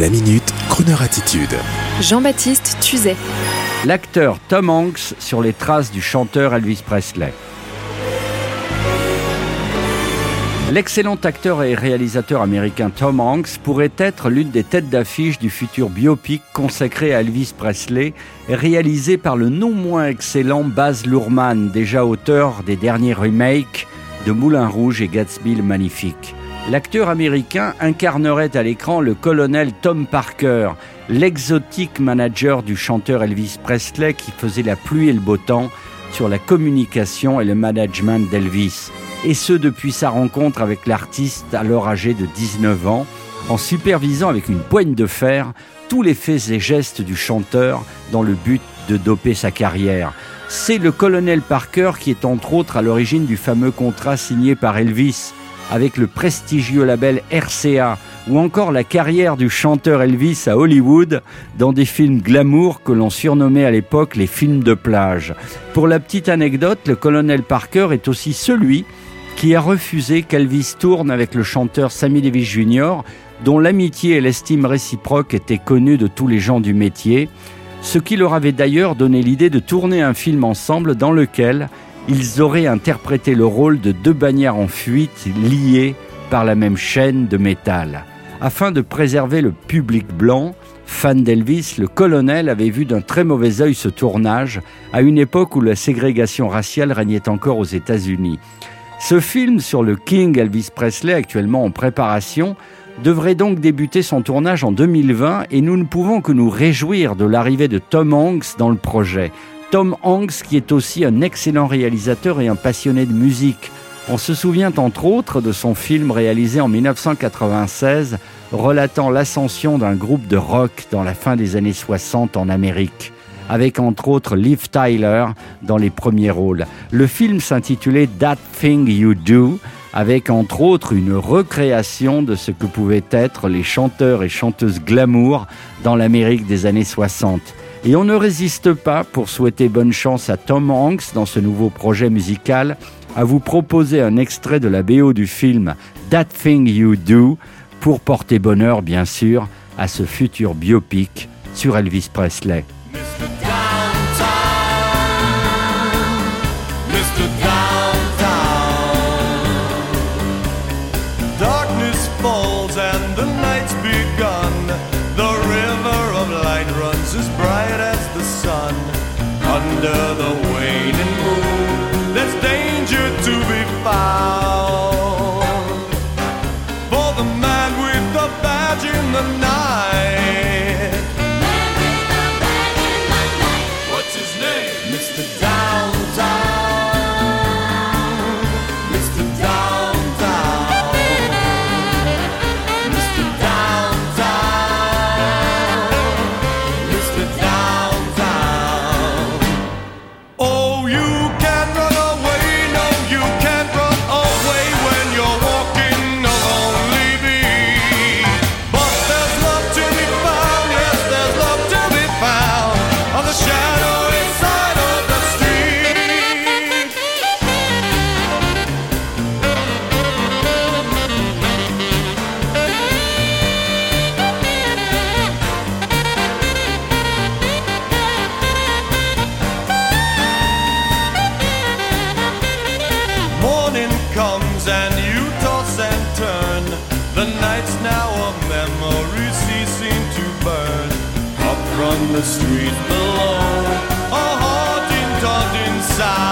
La minute, Kroneur attitude. Jean-Baptiste Tuzet. L'acteur Tom Hanks sur les traces du chanteur Elvis Presley. L'excellent acteur et réalisateur américain Tom Hanks pourrait être l'une des têtes d'affiche du futur biopic consacré à Elvis Presley, réalisé par le non moins excellent Baz Luhrmann, déjà auteur des derniers remakes de Moulin Rouge et Gatsby le Magnifique l'acteur américain incarnerait à l'écran le colonel Tom Parker, l'exotique manager du chanteur Elvis Presley qui faisait la pluie et le beau temps sur la communication et le management d'Elvis. Et ce depuis sa rencontre avec l'artiste alors âgé de 19 ans, en supervisant avec une poigne de fer tous les faits et gestes du chanteur dans le but de doper sa carrière. C'est le colonel Parker qui est entre autres à l'origine du fameux contrat signé par Elvis avec le prestigieux label RCA ou encore la carrière du chanteur Elvis à Hollywood dans des films glamour que l'on surnommait à l'époque les films de plage. Pour la petite anecdote, le colonel Parker est aussi celui qui a refusé qu'Elvis tourne avec le chanteur Sammy Davis Jr., dont l'amitié et l'estime réciproque étaient connues de tous les gens du métier, ce qui leur avait d'ailleurs donné l'idée de tourner un film ensemble dans lequel ils auraient interprété le rôle de deux bannières en fuite liées par la même chaîne de métal. Afin de préserver le public blanc, fan d'Elvis, le colonel avait vu d'un très mauvais œil ce tournage à une époque où la ségrégation raciale régnait encore aux États-Unis. Ce film sur le King Elvis Presley, actuellement en préparation, devrait donc débuter son tournage en 2020 et nous ne pouvons que nous réjouir de l'arrivée de Tom Hanks dans le projet. Tom Hanks, qui est aussi un excellent réalisateur et un passionné de musique. On se souvient entre autres de son film réalisé en 1996 relatant l'ascension d'un groupe de rock dans la fin des années 60 en Amérique, avec entre autres Liv Tyler dans les premiers rôles. Le film s'intitulait That Thing You Do, avec entre autres une recréation de ce que pouvaient être les chanteurs et chanteuses glamour dans l'Amérique des années 60. Et on ne résiste pas, pour souhaiter bonne chance à Tom Hanks dans ce nouveau projet musical, à vous proposer un extrait de la BO du film That Thing You Do, pour porter bonheur, bien sûr, à ce futur biopic sur Elvis Presley. Under the the street below, a haunting dog inside.